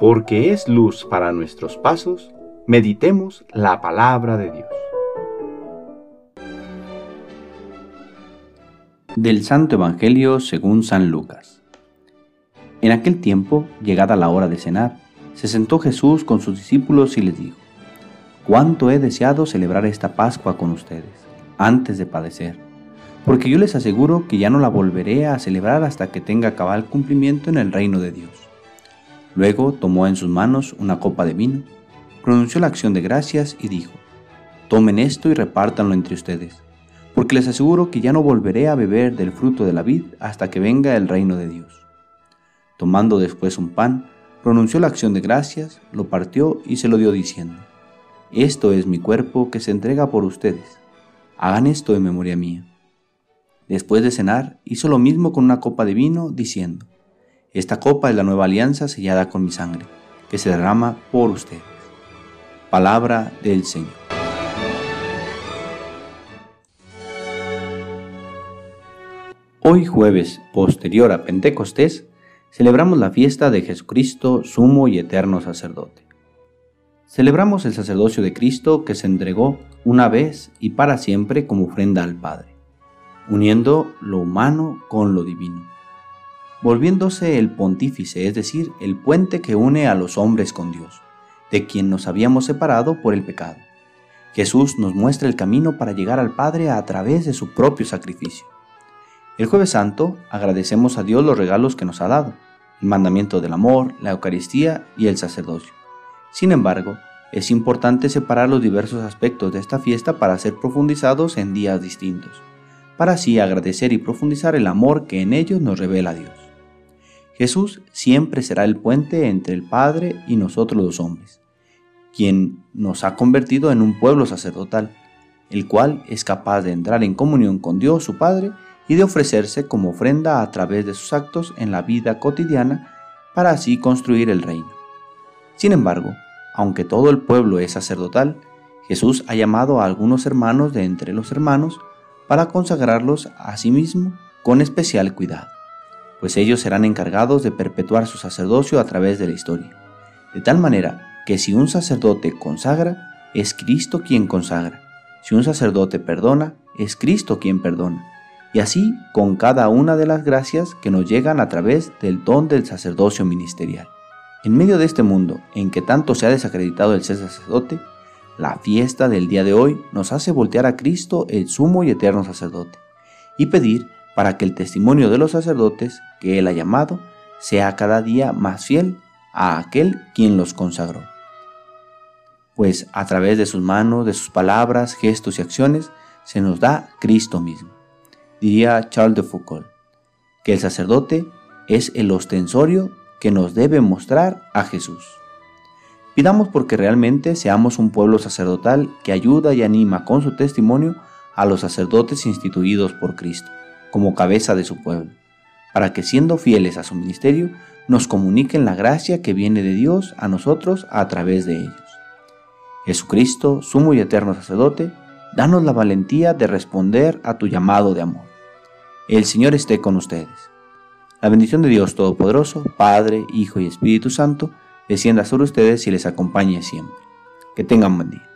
porque es luz para nuestros pasos, meditemos la palabra de Dios. Del Santo Evangelio según San Lucas. En aquel tiempo, llegada la hora de cenar, se sentó Jesús con sus discípulos y les dijo, Cuánto he deseado celebrar esta Pascua con ustedes, antes de padecer, porque yo les aseguro que ya no la volveré a celebrar hasta que tenga cabal cumplimiento en el reino de Dios. Luego tomó en sus manos una copa de vino, pronunció la acción de gracias y dijo, Tomen esto y repártanlo entre ustedes, porque les aseguro que ya no volveré a beber del fruto de la vid hasta que venga el reino de Dios. Tomando después un pan, pronunció la acción de gracias, lo partió y se lo dio diciendo, Esto es mi cuerpo que se entrega por ustedes. Hagan esto en memoria mía. Después de cenar, hizo lo mismo con una copa de vino, diciendo, esta copa es la nueva alianza sellada con mi sangre, que se derrama por ustedes. Palabra del Señor. Hoy jueves, posterior a Pentecostés, celebramos la fiesta de Jesucristo, sumo y eterno sacerdote. Celebramos el sacerdocio de Cristo que se entregó una vez y para siempre como ofrenda al Padre, uniendo lo humano con lo divino volviéndose el pontífice, es decir, el puente que une a los hombres con Dios, de quien nos habíamos separado por el pecado. Jesús nos muestra el camino para llegar al Padre a través de su propio sacrificio. El jueves santo agradecemos a Dios los regalos que nos ha dado, el mandamiento del amor, la Eucaristía y el sacerdocio. Sin embargo, es importante separar los diversos aspectos de esta fiesta para ser profundizados en días distintos, para así agradecer y profundizar el amor que en ellos nos revela Dios. Jesús siempre será el puente entre el Padre y nosotros los hombres, quien nos ha convertido en un pueblo sacerdotal, el cual es capaz de entrar en comunión con Dios su Padre y de ofrecerse como ofrenda a través de sus actos en la vida cotidiana para así construir el reino. Sin embargo, aunque todo el pueblo es sacerdotal, Jesús ha llamado a algunos hermanos de entre los hermanos para consagrarlos a sí mismo con especial cuidado pues ellos serán encargados de perpetuar su sacerdocio a través de la historia. De tal manera que si un sacerdote consagra, es Cristo quien consagra. Si un sacerdote perdona, es Cristo quien perdona. Y así con cada una de las gracias que nos llegan a través del don del sacerdocio ministerial. En medio de este mundo en que tanto se ha desacreditado el ser sacerdote, la fiesta del día de hoy nos hace voltear a Cristo el sumo y eterno sacerdote y pedir para que el testimonio de los sacerdotes que Él ha llamado sea cada día más fiel a aquel quien los consagró. Pues a través de sus manos, de sus palabras, gestos y acciones, se nos da Cristo mismo. Diría Charles de Foucault, que el sacerdote es el ostensorio que nos debe mostrar a Jesús. Pidamos porque realmente seamos un pueblo sacerdotal que ayuda y anima con su testimonio a los sacerdotes instituidos por Cristo como cabeza de su pueblo, para que siendo fieles a su ministerio, nos comuniquen la gracia que viene de Dios a nosotros a través de ellos. Jesucristo, sumo y eterno sacerdote, danos la valentía de responder a tu llamado de amor. El Señor esté con ustedes. La bendición de Dios Todopoderoso, Padre, Hijo y Espíritu Santo, descienda sobre ustedes y les acompañe siempre. Que tengan buen.